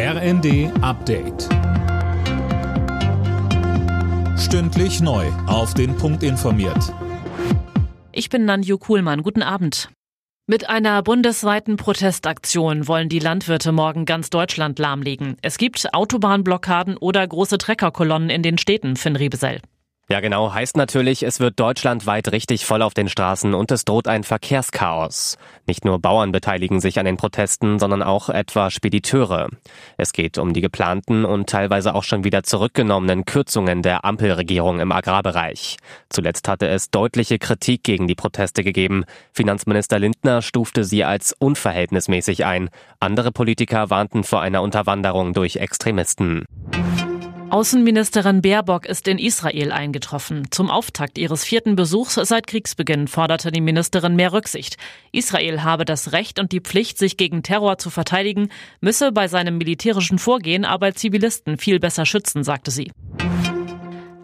RND Update. Stündlich neu. Auf den Punkt informiert. Ich bin Nanju Kuhlmann. Guten Abend. Mit einer bundesweiten Protestaktion wollen die Landwirte morgen ganz Deutschland lahmlegen. Es gibt Autobahnblockaden oder große Treckerkolonnen in den Städten, Finn Riebesell. Ja, genau. Heißt natürlich, es wird deutschlandweit richtig voll auf den Straßen und es droht ein Verkehrschaos. Nicht nur Bauern beteiligen sich an den Protesten, sondern auch etwa Spediteure. Es geht um die geplanten und teilweise auch schon wieder zurückgenommenen Kürzungen der Ampelregierung im Agrarbereich. Zuletzt hatte es deutliche Kritik gegen die Proteste gegeben. Finanzminister Lindner stufte sie als unverhältnismäßig ein. Andere Politiker warnten vor einer Unterwanderung durch Extremisten. Außenministerin Baerbock ist in Israel eingetroffen. Zum Auftakt ihres vierten Besuchs seit Kriegsbeginn forderte die Ministerin mehr Rücksicht. Israel habe das Recht und die Pflicht, sich gegen Terror zu verteidigen, müsse bei seinem militärischen Vorgehen aber Zivilisten viel besser schützen, sagte sie.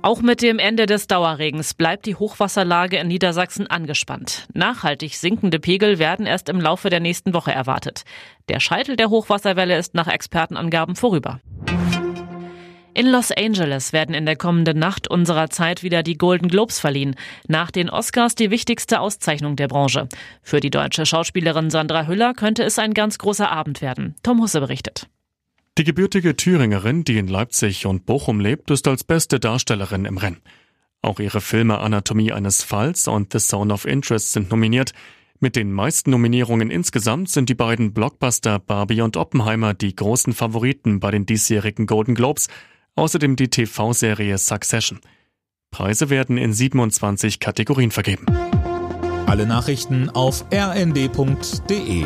Auch mit dem Ende des Dauerregens bleibt die Hochwasserlage in Niedersachsen angespannt. Nachhaltig sinkende Pegel werden erst im Laufe der nächsten Woche erwartet. Der Scheitel der Hochwasserwelle ist nach Expertenangaben vorüber. In Los Angeles werden in der kommenden Nacht unserer Zeit wieder die Golden Globes verliehen. Nach den Oscars die wichtigste Auszeichnung der Branche. Für die deutsche Schauspielerin Sandra Hüller könnte es ein ganz großer Abend werden. Tom Husse berichtet. Die gebürtige Thüringerin, die in Leipzig und Bochum lebt, ist als beste Darstellerin im Rennen. Auch ihre Filme Anatomie eines Falls und The Zone of Interest sind nominiert. Mit den meisten Nominierungen insgesamt sind die beiden Blockbuster Barbie und Oppenheimer die großen Favoriten bei den diesjährigen Golden Globes. Außerdem die TV-Serie Succession. Preise werden in 27 Kategorien vergeben. Alle Nachrichten auf rnd.de